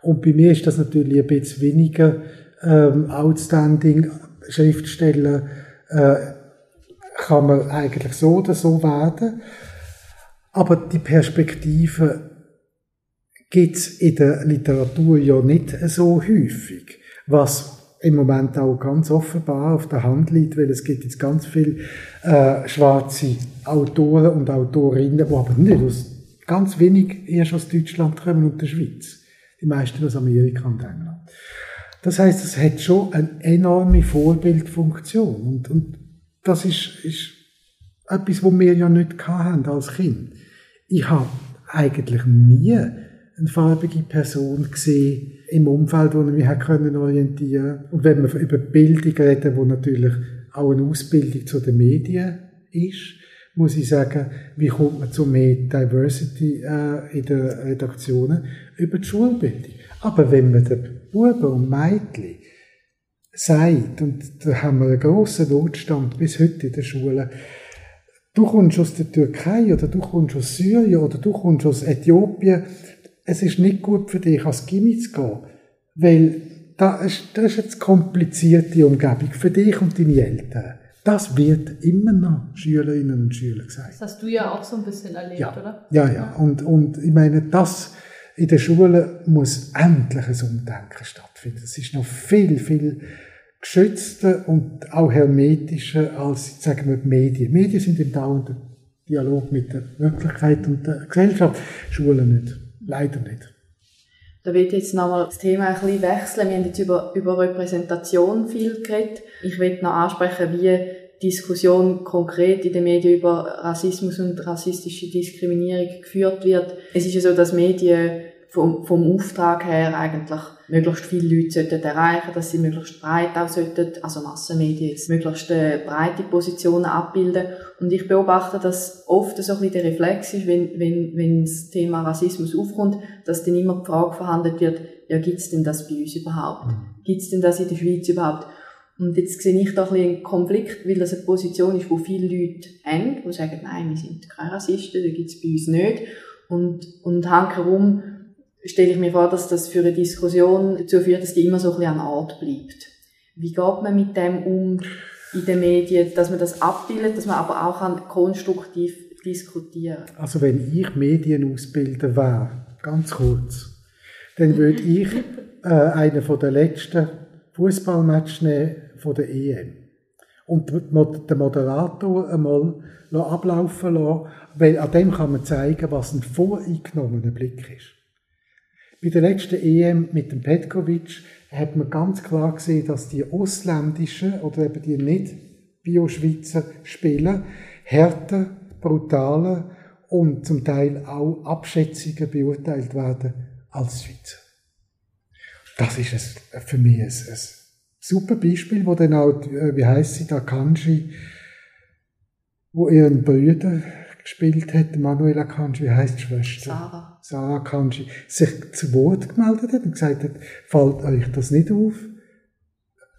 Und bei mir ist das natürlich ein bisschen weniger ähm, outstanding. Schriftsteller äh, kann man eigentlich so oder so werden. Aber die Perspektive gibt's in der Literatur ja nicht so häufig. Was im Moment auch ganz offenbar auf der Hand liegt, weil es gibt jetzt ganz viele äh, schwarze Autoren und Autorinnen, die aber nicht aus, ganz wenig erst aus Deutschland kommen und der Schweiz die meisten aus Amerika und England. Das heißt, es hat schon eine enorme Vorbildfunktion und, und das ist, ist etwas, was wir ja nicht hatten als Kind. Ich habe eigentlich nie eine farbige Person gesehen im Umfeld, wo ich mich können orientieren Und wenn wir über Bildung reden, wo natürlich auch eine Ausbildung zu den Medien ist, muss ich sagen, wie kommt man zu mehr Diversity äh, in den Redaktionen? Über die Schulbildung. Aber wenn man den Buben und Mädchen sagt, und da haben wir einen grossen Notstand bis heute in den Schulen, du kommst aus der Türkei oder du kommst aus Syrien oder du kommst aus Äthiopien, es ist nicht gut für dich, als Gimmi zu gehen, weil das ist, das ist eine komplizierte Umgebung für dich und deine Eltern. Das wird immer noch Schülerinnen und Schüler gesagt. Das hast du ja auch so ein bisschen erlebt, ja. oder? Ja, ja. Und, und ich meine, das in der Schule muss endlich ein Umdenken stattfinden. Es ist noch viel, viel geschützter und auch hermetischer als, sagen wir, die Medien. Medien sind im dauernden Dialog mit der Wirklichkeit und der Gesellschaft. Schulen nicht. Leider nicht. Da wird jetzt nochmal das Thema ein bisschen wechseln. Wir haben jetzt über, über Repräsentation viel geredet. Ich will noch ansprechen, wie Diskussion konkret in den Medien über Rassismus und rassistische Diskriminierung geführt wird. Es ist ja so, dass Medien vom, vom Auftrag her eigentlich möglichst viele Leute sollten erreichen, dass sie möglichst breit auch sollten, also Massenmedien jetzt, möglichst äh, breite Positionen abbilden. Und ich beobachte, dass oft so ein bisschen der Reflex ist, wenn, wenn, wenn das Thema Rassismus aufkommt, dass dann immer die Frage verhandelt wird, ja, gibt's denn das bei uns überhaupt? Mhm. Gibt's denn das in der Schweiz überhaupt? Und jetzt sehe ich da ein bisschen einen Konflikt, weil das eine Position ist, wo viele Leute haben, die sagen, nein, wir sind keine Rassisten, das gibt's bei uns nicht. Und, und herum stelle ich mir vor, dass das für eine Diskussion dazu führt, dass die immer so ein bisschen an Ort bleibt. Wie geht man mit dem um in den Medien, dass man das abbildet, dass man aber auch kann konstruktiv diskutieren Also wenn ich Medienausbilder wäre, ganz kurz, dann würde ich äh, einen von den letzten Fußballmatches nehmen von der EM und den Moderator einmal ablaufen lassen, weil an dem kann man zeigen, was ein voreingenommener Blick ist. Bei der letzten EM mit dem Petkovic hat man ganz klar gesehen, dass die ausländischen oder eben die nicht Bio-Schweizer Spieler härter, brutaler und zum Teil auch abschätziger beurteilt werden als Schweizer. Das ist ein, für mich ein, ein super Beispiel, wo dann auch, äh, wie heißt sie, da Kanji, wo ihren Brüder gespielt hat, Manuela Kanji, wie heißt die Schwester? Sarah. Sarah Kanji, sich zu Wort gemeldet hat und gesagt hat, fällt euch das nicht auf?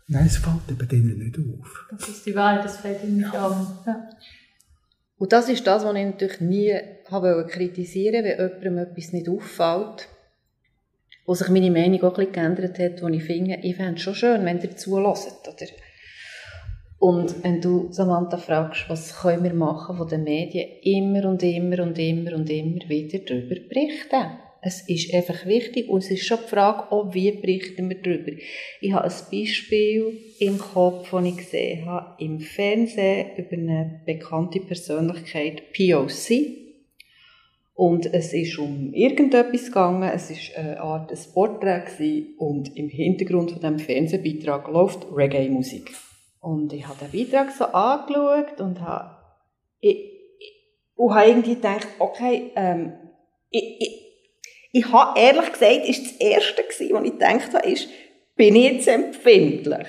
Nein, es fällt eben denen nicht auf. Das ist die Wahrheit, das fällt ihnen nicht auf. Ja. Und das ist das, was ich natürlich nie habe kritisieren wenn jemandem etwas nicht auffällt, wo sich meine Meinung auch ein bisschen geändert hat, wo ich finde, ich fände es schon schön, wenn ihr zulässt, oder? Und wenn du, Samantha, fragst, was können wir machen von den Medien, immer und immer und immer und immer wieder darüber berichten. Es ist einfach wichtig und es ist schon die Frage, auch wie berichten wir darüber. Ich habe ein Beispiel im Kopf, das ich gesehen habe, im Fernsehen über eine bekannte Persönlichkeit, POC. Und es ist um irgendetwas gegangen, es ist eine Art ein und im Hintergrund von dem Fernsehbeitrag läuft Reggae-Musik. Und ich habe den Beitrag so angeschaut und habe, ich, und habe irgendwie gedacht, okay, ähm, ich, ich, ich habe ehrlich gesagt, ist das Erste gewesen, was ich gedacht habe, ist, bin ich jetzt empfindlich?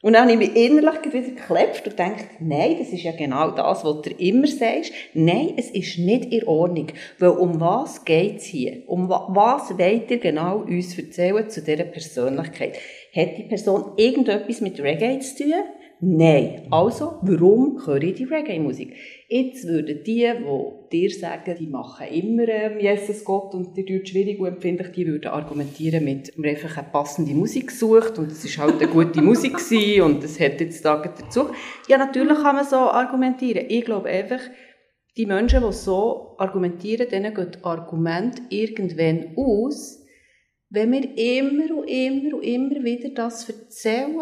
Und dann habe ich mich innerlich wieder geklebt und gedacht, nein, das ist ja genau das, was du immer sagst. Nein, es ist nicht in Ordnung. Weil um was geht's hier? Um was wollt ihr genau uns erzählen zu dieser Persönlichkeit? Hat die Person irgendetwas mit Reggae zu tun? Nein. Also, warum höre ich die Reggae-Musik? Jetzt würden die, die dir sagen, die machen immer ähm, Jesus Gott und die tut schwierig und empfindlich, die würden argumentieren mit, man einfach eine passende Musik gesucht und es ist halt eine gute Musik und es hat jetzt da dazu. Ja, natürlich kann man so argumentieren. Ich glaube einfach, die Menschen, die so argumentieren, denen geht Argument irgendwann aus, wenn wir immer und immer und immer wieder das erzählen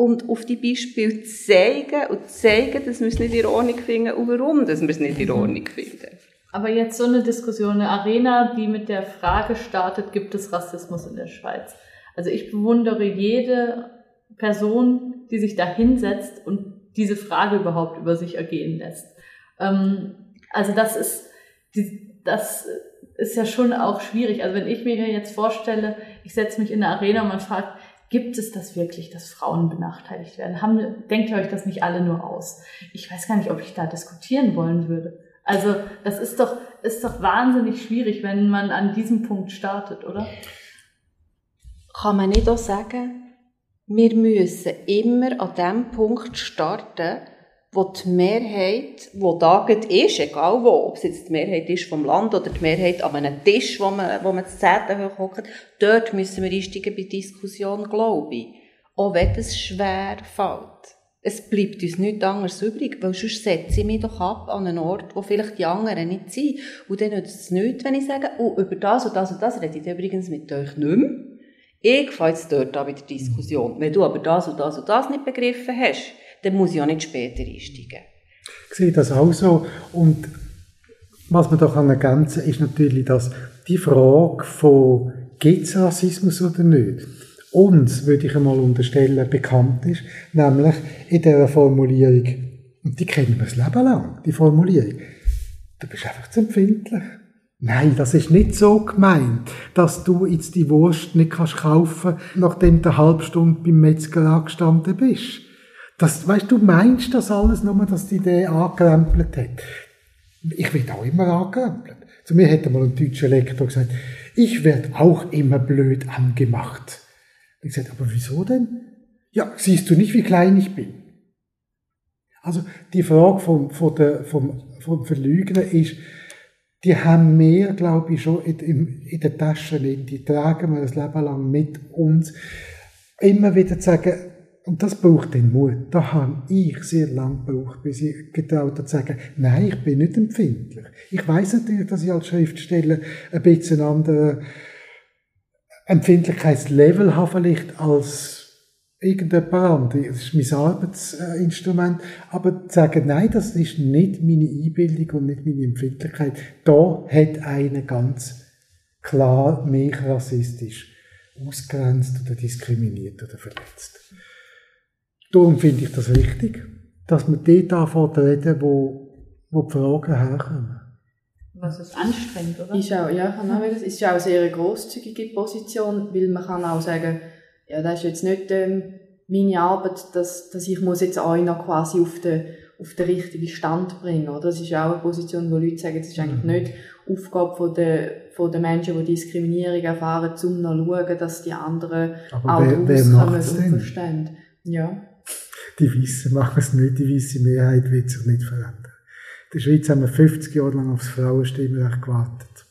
und auf die Beispiele zeigen und zeigen, dass wir es nicht in Ordnung finden und warum dass wir es nicht in mhm. Ordnung finden. Aber jetzt so eine Diskussion, eine Arena, die mit der Frage startet, gibt es Rassismus in der Schweiz? Also ich bewundere jede Person, die sich da hinsetzt und diese Frage überhaupt über sich ergehen lässt. Ähm, also das ist, das ist ja schon auch schwierig. Also wenn ich mir jetzt vorstelle, ich setze mich in eine Arena und man fragt, Gibt es das wirklich, dass Frauen benachteiligt werden? Haben, denkt ihr euch das nicht alle nur aus? Ich weiß gar nicht, ob ich da diskutieren wollen würde. Also das ist doch, ist doch wahnsinnig schwierig, wenn man an diesem Punkt startet, oder? Kann man nicht auch sagen, wir müssen immer an dem Punkt starten, wo die Mehrheit, wo da ist, egal wo, ob es jetzt die Mehrheit ist vom Land oder die Mehrheit an einem Tisch, wo man, wo man das Zehnte hochhockt, dort müssen wir einsteigen bei Diskussion, glaube ich. Auch wenn es schwer fällt. Es bleibt uns nichts anderes übrig, weil sonst setze ich mich doch ab an einen Ort, wo vielleicht die anderen nicht sind. Und dann nützt es nichts, wenn ich sage, oh, über das und das und das rede ich übrigens mit euch nicht mehr. Ich fahre jetzt dort an bei der Diskussion. Wenn du aber das und das und das nicht begriffen hast, dann muss ich auch nicht später einsteigen. Ich sehe das auch so. Und was man da kann ergänzen ist natürlich, dass die Frage von gibt es Rassismus oder nicht, uns, würde ich einmal unterstellen, bekannt ist, nämlich in dieser Formulierung, und die kennen wir das Leben lang, die Formulierung, du bist einfach zu empfindlich. Nein, das ist nicht so gemeint, dass du jetzt die Wurst nicht kannst kaufen, nachdem du eine halbe Stunde beim Metzger angestanden bist. Das, weißt du, meinst das alles nur, dass die Idee angerempelt hat. Ich werde auch immer angerempelt. Zu mir hätte mal ein deutscher Lektor gesagt, ich werde auch immer blöd angemacht. Ich gesagt, aber wieso denn? Ja, siehst du nicht, wie klein ich bin? Also die Frage vom, von vom, vom Verlügner ist, die haben wir, glaube ich, schon in, in der Tasche, die tragen wir das Leben lang mit uns. Immer wieder zu sagen, und das braucht den Mut. Da habe ich sehr lange gebraucht, bis ich getraut habe zu sagen, nein, ich bin nicht empfindlich. Ich weiß natürlich, dass ich als Schriftsteller ein bisschen anderen Empfindlichkeitslevel habe vielleicht als irgendjemand anderes. Das ist mein Arbeitsinstrument. Aber zu sagen, nein, das ist nicht meine Einbildung und nicht meine Empfindlichkeit, da hat einer ganz klar mich rassistisch ausgrenzt oder diskriminiert oder verletzt. Darum finde ich das richtig, dass man dort anfängt zu reden, wo, wo die Fragen herkommen. Was ist anstrengend, oder? Ist auch, ja, kann auch, es ist auch eine sehr grosszügige Position, weil man kann auch sagen, ja, das ist jetzt nicht ähm, meine Arbeit, dass, dass ich muss jetzt euch noch quasi auf den, auf den richtigen Stand bringen. Oder? Das ist auch eine Position, wo Leute sagen, das ist eigentlich mhm. nicht Aufgabe von der, von den Menschen, die Diskriminierung erfahren, um noch zu schauen, dass die anderen Aber auch wer, wer kommen und verstehen. Ja die Weißen machen es nicht, die weiße Mehrheit wird sich nicht verändern. In der Schweiz haben wir 50 Jahre lang aufs Frauenstimmrecht gewartet.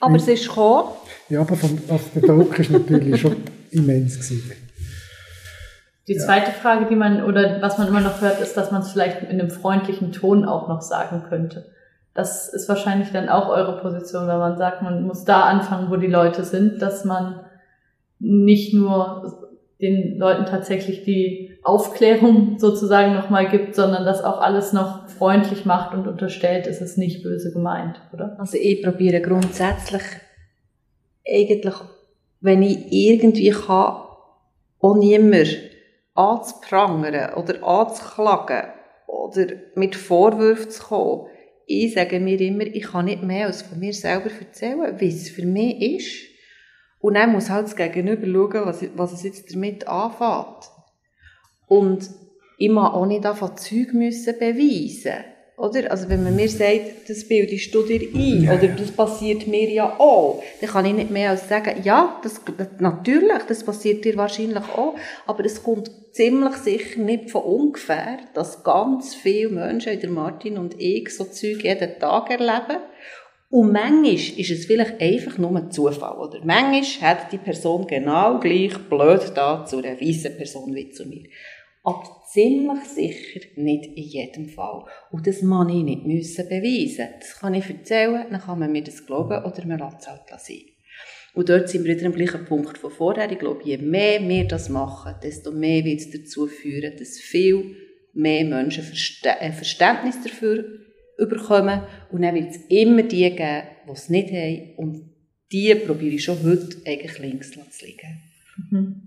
Aber Weil, es ist gekommen. Ja, aber vom, der Druck ist natürlich schon immens gewesen. Die zweite Frage, die man, oder was man immer noch hört, ist, dass man es vielleicht in einem freundlichen Ton auch noch sagen könnte. Das ist wahrscheinlich dann auch eure Position, wenn man sagt, man muss da anfangen, wo die Leute sind, dass man nicht nur den Leuten tatsächlich die Aufklärung sozusagen nochmal gibt, sondern das auch alles noch freundlich macht und unterstellt, ist es nicht böse gemeint, oder? Also ich probiere grundsätzlich eigentlich, wenn ich irgendwie kann, auch niemand anzuprangern oder anzuklagen oder mit Vorwürfen zu kommen. Ich sage mir immer, ich kann nicht mehr als von mir selber erzählen, wie es für mich ist. Und dann muss halt das Gegenüber schauen, was, was es jetzt damit anfängt. Und ich muss auch nicht davon Zeug müssen beweisen. Oder? Also wenn man mir sagt, das bildest du dir ein, ja, oder das passiert mir ja auch, dann kann ich nicht mehr als sagen, ja, das, natürlich, das passiert dir wahrscheinlich auch, aber es kommt ziemlich sicher nicht von ungefähr, dass ganz viele Menschen, wie der Martin und ich, so Zeug jeden Tag erleben und manchmal ist es vielleicht einfach nur ein Zufall. Oder manchmal hat die Person genau gleich blöd da zu einer weißen Person wie zu mir. Aber ziemlich sicher nicht in jedem Fall. Und das muss ich nicht müssen beweisen. Das kann ich erzählen, dann kann man mir das glauben oder man lässt es halt sein. Und dort sind wir wieder am gleichen Punkt von vorher. Ich glaube, je mehr wir das machen, desto mehr wird es dazu führen, dass viel mehr Menschen ein Verständnis dafür überkommen. Und dann wird es immer die geben, die es nicht haben. Und die probiere ich schon heute eigentlich links zu liegen. Mhm.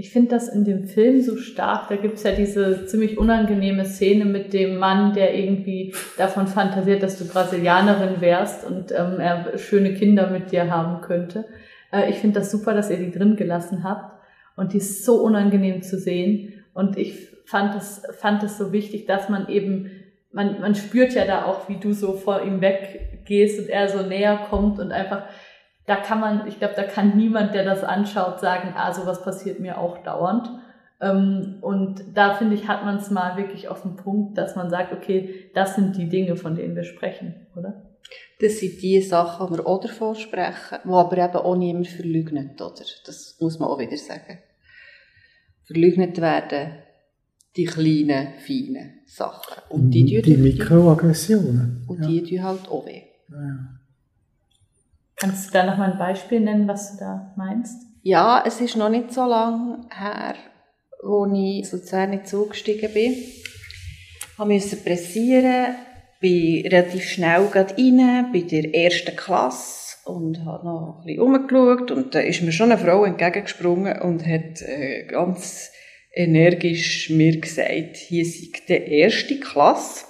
Ich finde das in dem Film so stark. Da gibt es ja diese ziemlich unangenehme Szene mit dem Mann, der irgendwie davon fantasiert, dass du Brasilianerin wärst und ähm, er schöne Kinder mit dir haben könnte. Äh, ich finde das super, dass ihr die drin gelassen habt. Und die ist so unangenehm zu sehen. Und ich fand es, fand so wichtig, dass man eben, man, man spürt ja da auch, wie du so vor ihm weggehst und er so näher kommt und einfach, da kann man, ich glaube, da kann niemand, der das anschaut, sagen, ah, sowas passiert mir auch dauernd. Ähm, und da finde ich, hat man es mal wirklich auf den Punkt, dass man sagt, okay, das sind die Dinge, von denen wir sprechen, oder? Das sind die Sachen, die wir auch davor sprechen, die aber eben auch niemand verleugnet, oder? Das muss man auch wieder sagen. Verleugnet werden die kleinen, feinen Sachen. Und die, die, die Mikroaggressionen. Und die tun halt auch weh. Ja. Kannst du da nochmal ein Beispiel nennen, was du da meinst? Ja, es ist noch nicht so lange her, wo ich sozusagen zugestiegen bin. Ich musste pressieren, bin relativ schnell rein, bei der ersten Klasse und habe noch ein bisschen umgeschaut und da ist mir schon eine Frau entgegengesprungen und hat äh, ganz energisch mir gesagt, hier sei die erste Klasse.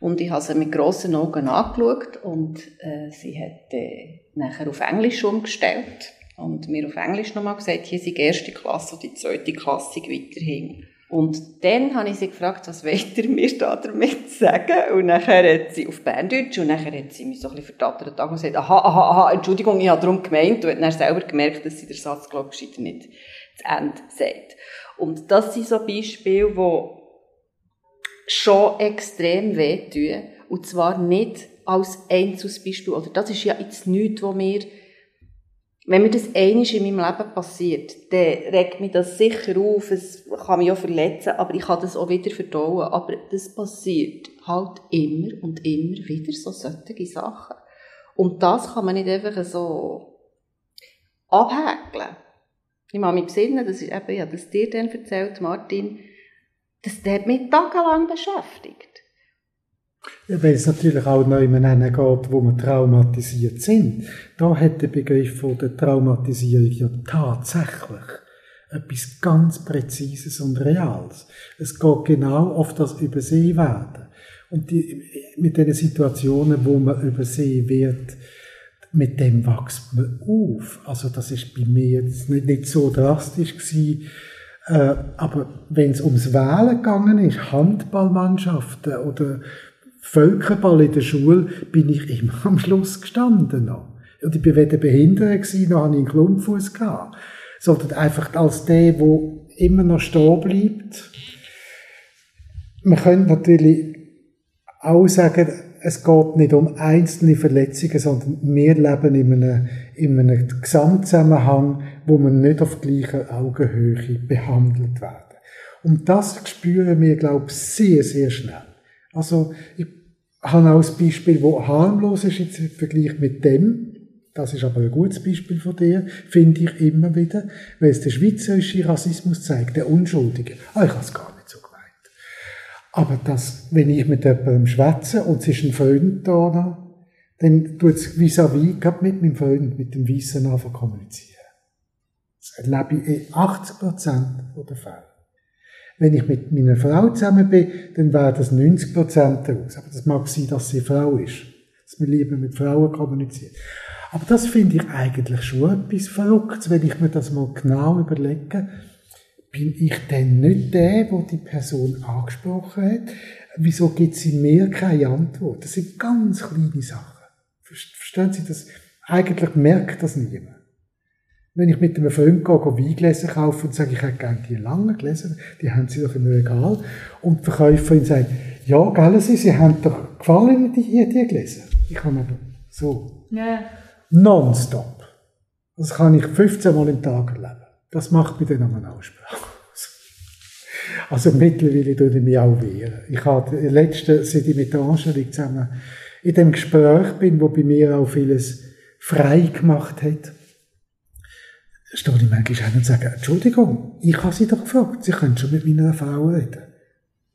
Und ich habe sie mit grossen Augen angeschaut und äh, sie hat äh, nachher auf Englisch umgestellt und mir auf Englisch nochmal gesagt, hier sei die erste Klasse und die zweite Klasse weiterhin. Und dann habe ich sie gefragt, was wollt ihr mir da damit sagen? Und nachher hat sie auf Berndeutsch und nachher hat sie mich so ein bisschen verdattert und gesagt, aha, aha, aha, Entschuldigung, ich habe darum gemeint und hat dann selber gemerkt, dass sie den Satz, glaube ich, nicht zu Ende sagt. Und das sind so Beispiele, die schon extrem wehtun. Und zwar nicht als Einzelbeispiel. Oder das ist ja jetzt nichts, wo mir wenn mir das einiges in meinem Leben passiert, dann regt mich das sicher auf, es kann mich auch verletzen, aber ich kann das auch wieder verdauen. Aber das passiert halt immer und immer wieder, so solche Sachen. Und das kann man nicht einfach so abhäkeln. Ich habe mich besinnen, das ist eben, ja, das dir dann erzählt, Martin, das hat mich tagelang beschäftigt. Ja, weil es natürlich auch noch in einem geht, wo wir traumatisiert sind. Da hat der Begriff von der Traumatisierung ja tatsächlich etwas ganz Präzises und Reales. Es geht genau auf das Übersehen Und die, mit den Situationen, wo man übersehen wird, mit dem wächst man auf. Also das ist bei mir jetzt nicht, nicht so drastisch gewesen, äh, aber wenn es ums Wählen gegangen ist, Handballmannschaften oder Völkerball in der Schule bin ich immer am Schluss gestanden noch. Und ich war weder behindert, gewesen, noch hatte ich einen Klumpfuß. Sondern einfach als der, der immer noch stehen bleibt. Man könnte natürlich auch sagen, es geht nicht um einzelne Verletzungen, sondern wir leben in einem, in einem Gesamtzusammenhang, wo man nicht auf gleicher Augenhöhe behandelt werden. Und das spüren wir, glaube ich, sehr, sehr schnell. Also, ich habe auch ein Beispiel, das harmlos ist jetzt im Vergleich mit dem. Das ist aber ein gutes Beispiel von dir, finde ich immer wieder, weil es der schweizerische Rassismus zeigt, der Unschuldige. Ah, ich habe es gar nicht so gemeint. Aber das, wenn ich mit jemandem schwätze und es ist ein Freund da, dann tut es vis-à-vis, gerade mit meinem Freund, mit dem Weißen anfangen kommunizieren. Erlebe ich in 80% der Fälle. Wenn ich mit meiner Frau zusammen bin, dann wäre das 90 Prozent daraus. Aber das mag sein, dass sie Frau ist. Dass wir lieber mit Frauen kommunizieren. Aber das finde ich eigentlich schon etwas Verrücktes, wenn ich mir das mal genau überlege. Bin ich denn nicht der, der die Person angesprochen hat? Wieso gibt sie mir keine Antwort? Das sind ganz kleine Sachen. Verstehen Sie das? Eigentlich merkt das niemand. Wenn ich mit einem Freund gehe, gehe Weingläser kaufe und sage, ich hätte gerne die langen Gläser, die haben sie doch im Regal. Und die Verkäuferin sagt, ja, gell, sie, sie haben doch gefallen, die, die Gläser. Ich kann aber so. Ja. Nonstop. Das kann ich 15 Mal im Tag erleben. Das macht mich dann an einer Aussprache. Also mittlerweile tue ich mich auch wehren. Ich habe letzte, seit ich mit der Angelique zusammen in dem Gespräch bin, wo bei mir auch vieles frei gemacht hat, stehe ich manchmal hin und sage, Entschuldigung, ich habe Sie doch gefragt, Sie können schon mit meiner Frau reden.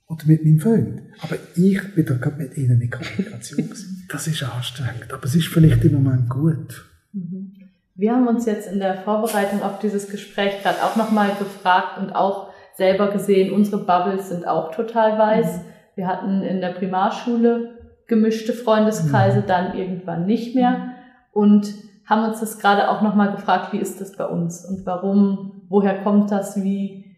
Oder mit meinem Freund. Aber ich bin doch gerade mit Ihnen in Kommunikation. das ist anstrengend, aber es ist vielleicht im Moment gut. Mhm. Wir haben uns jetzt in der Vorbereitung auf dieses Gespräch gerade auch nochmal gefragt und auch selber gesehen, unsere Bubbles sind auch total weiß. Mhm. Wir hatten in der Primarschule gemischte Freundeskreise, mhm. dann irgendwann nicht mehr. Und haben uns das gerade auch nochmal gefragt, wie ist das bei uns und warum, woher kommt das, wie,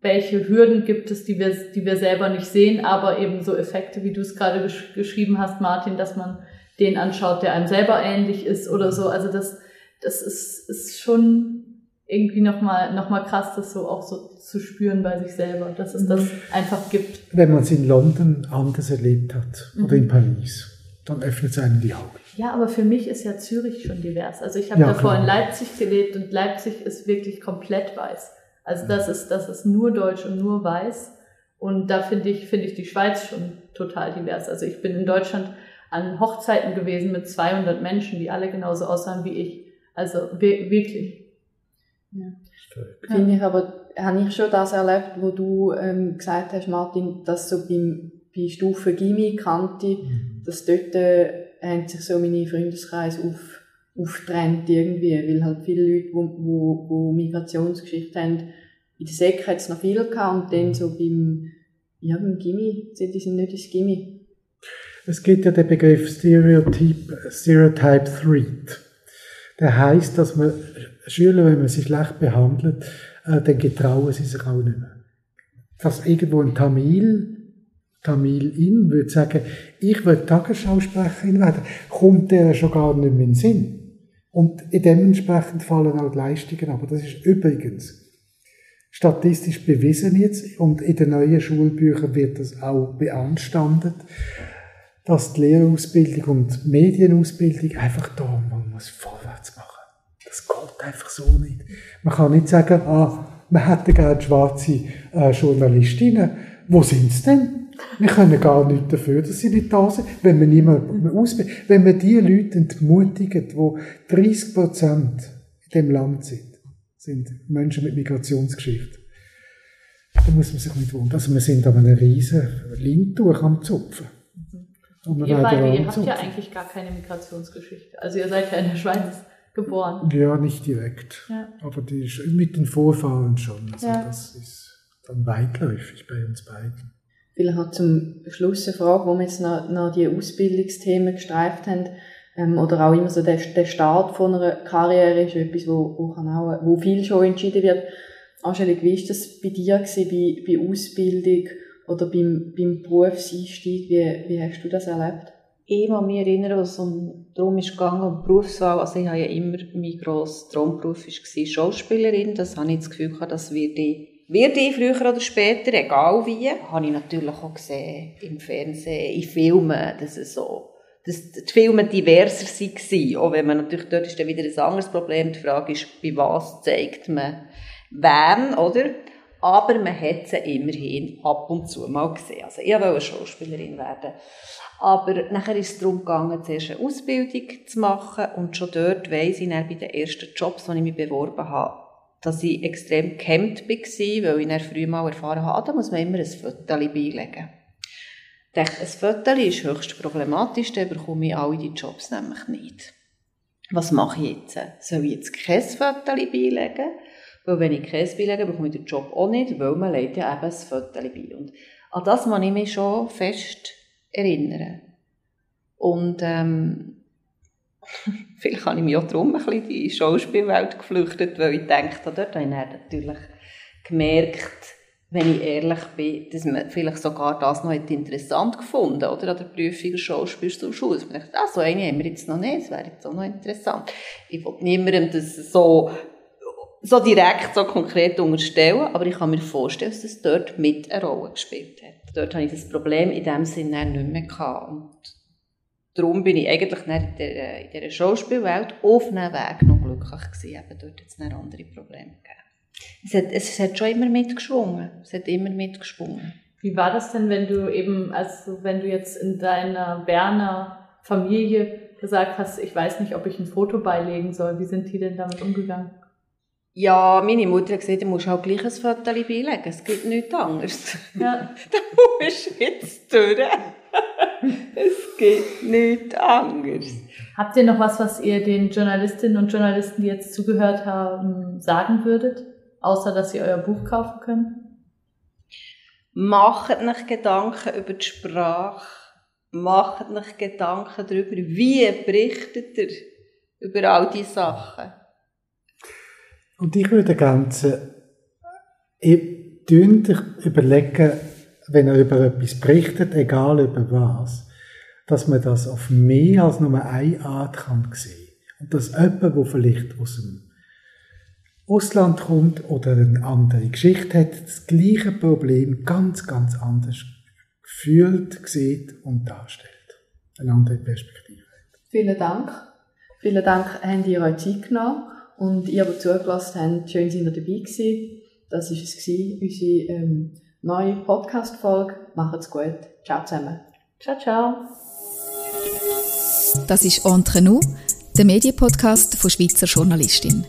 welche Hürden gibt es, die wir, die wir selber nicht sehen, aber eben so Effekte, wie du es gerade gesch geschrieben hast, Martin, dass man den anschaut, der einem selber ähnlich ist oder so. Also das, das ist, ist schon irgendwie nochmal noch mal krass, das so auch so zu spüren bei sich selber, dass es das einfach gibt. Wenn man es in London anders erlebt hat oder in Paris, dann öffnet es einem die Augen. Ja, aber für mich ist ja Zürich schon divers. Also ich habe ja, davor klar. in Leipzig gelebt und Leipzig ist wirklich komplett weiß. Also das ist, das ist nur deutsch und nur weiß. Und da finde ich, finde ich die Schweiz schon total divers. Also ich bin in Deutschland an Hochzeiten gewesen mit 200 Menschen, die alle genauso aussahen wie ich. Also wirklich. Ja. Finde ich aber, habe ich schon das erlebt, wo du ähm, gesagt hast, Martin, dass so beim, bei Stufe Gimmi kannte, mhm. Dass dort äh, sich so meine Freundeskreis auf, auftrennt irgendwie, weil halt viele Leute, die wo, wo Migrationsgeschichte haben, in der Sek hat es noch viel gehabt und dann so beim, ja, beim Gimmi, die sind nicht ins Gimmi. Es gibt ja den Begriff Stereotype, Stereotype Threat. Der heißt, dass man Schüler, wenn man sie schlecht behandelt, äh, dann getrauen sie sich auch nicht mehr. Dass irgendwo ein Tamil Tamil-In würde sagen, ich will Tagesschausprecherin werden, kommt der schon gar nicht mehr in den Sinn. Und dementsprechend fallen auch die Leistungen aber Das ist übrigens statistisch bewiesen jetzt und in den neuen Schulbüchern wird das auch beanstandet, dass die Lehrausbildung und Medienausbildung einfach da, man muss vorwärts machen. Das geht einfach so nicht. Man kann nicht sagen, ah, man hätte gerne schwarze äh, Journalistinnen. Wo sind sie denn? Wir können gar nichts dafür, dass sie nicht da sind, wenn wir niemanden ausbilden. Wenn wir die Leute entmutigen, die 30 Prozent in dem Land sind, sind Menschen mit Migrationsgeschichte, dann muss man sich nicht wundern. Also wir sind an einem riesen Lindtuch am Zupfen. Und ihr beide, ihr habt ja eigentlich gar keine Migrationsgeschichte. Also ihr seid ja in der Schweiz geboren. Ja, nicht direkt. Ja. Aber die, mit den Vorfahren schon. Also ja. das ist dann weitläufig bei uns beiden. Vielleicht noch zum Schluss eine Frage, wo wir jetzt noch, noch die Ausbildungsthemen gestreift haben, ähm, oder auch immer so der, der Start von einer Karriere ist etwas, wo, wo, kann auch, wo viel schon entschieden wird. Angelique, wie war das bei dir gewesen, bei, bei Ausbildung oder beim, beim Berufseinstieg? Wie, wie hast du das erlebt? Ich kann mich erinnern, was um, darum ist gegangen, um Berufswahl. Also ich habe ja immer, mein grosser Traumberuf war Schauspielerin. Das habe ich das Gefühl gehabt, das werde ich wird ich früher oder später, egal wie, habe ich natürlich auch gesehen, im Fernsehen, in Filmen, dass es so, dass die Filme diverser waren. Auch wenn man natürlich, dort ist dann wieder ein anderes Problem. Die Frage ist, bei was zeigt man wen, oder? Aber man hat sie immerhin ab und zu mal gesehen. Also ich wollte Schauspielerin werden. Aber nachher ist es darum gegangen, zuerst eine Ausbildung zu machen. Und schon dort weiss ich dann bei den ersten Jobs, die ich mich beworben habe, dass ich extrem gehemmt war, weil ich dann früh mal erfahren habe, da muss man immer ein Foto beilegen. Ich dachte, ein Foto ist höchst problematisch, dann bekomme ich alle die Jobs nämlich nicht. Was mache ich jetzt? Soll ich jetzt kein Foto beilegen? Weil wenn ich kein beilege, bekomme ich den Job auch nicht, weil man legt ja eben ein Foto bei. Und an das muss ich mich schon fest erinnern. Und ähm, Vielleicht habe ich mich auch darum ein bisschen in die Schauspielwelt geflüchtet, weil ich denke, dort habe ich natürlich gemerkt, wenn ich ehrlich bin, dass man vielleicht sogar das noch interessant gefunden oder an der Prüfung Schauspiel zum Schule. Man dachte, ah, so eine haben wir jetzt noch nicht, das wäre jetzt auch noch interessant. Ich will niemandem das so, so direkt, so konkret unterstellen, aber ich kann mir vorstellen, dass das dort mit eine Rolle gespielt hat. Dort habe ich das Problem in dem Sinne nicht mehr gehabt. Darum bin ich eigentlich in dieser, in dieser Schauspielwelt auf einem Weg noch glücklich gewesen. Eben dort hat es andere Probleme gegeben. Es hat, es hat schon immer mitgeschwungen. Es hat immer mitgeschwungen. Wie war das denn, wenn du eben, also wenn du jetzt in deiner Berner Familie gesagt hast, ich weiß nicht, ob ich ein Foto beilegen soll. Wie sind die denn damit umgegangen? Ja, meine Mutter hat gesagt, du musst auch gleich ein Foto beilegen. Es gibt nichts anderes. Ja. da musst du jetzt durch. Es geht nicht anders. Habt ihr noch was, was ihr den Journalistinnen und Journalisten, die jetzt zugehört haben, sagen würdet? Außer, dass sie euer Buch kaufen können? Macht euch Gedanken über die Sprache. Macht euch Gedanken darüber, wie berichtet ihr über all diese Sachen. Und ich würde Ganze, ihr dünnt überlegen, wenn er über etwas berichtet, egal über was, dass man das auf mehr als nur eine Art kann sehen. Und dass jemand, der vielleicht aus dem Ausland kommt oder eine andere Geschichte hat, das gleiche Problem ganz, ganz anders fühlt, sieht und darstellt. Eine andere Perspektive. Vielen Dank. Vielen Dank, habt ihr euch Zeit genommen und ihr, die zugelassen habt, schön, dass ihr dabei gewesen. Das war es, unsere ähm, neue Podcast-Folge. Macht's gut. Ciao zusammen. Ciao, ciao. Das ist Entre nous, der Medienpodcast von Schweizer Journalistin.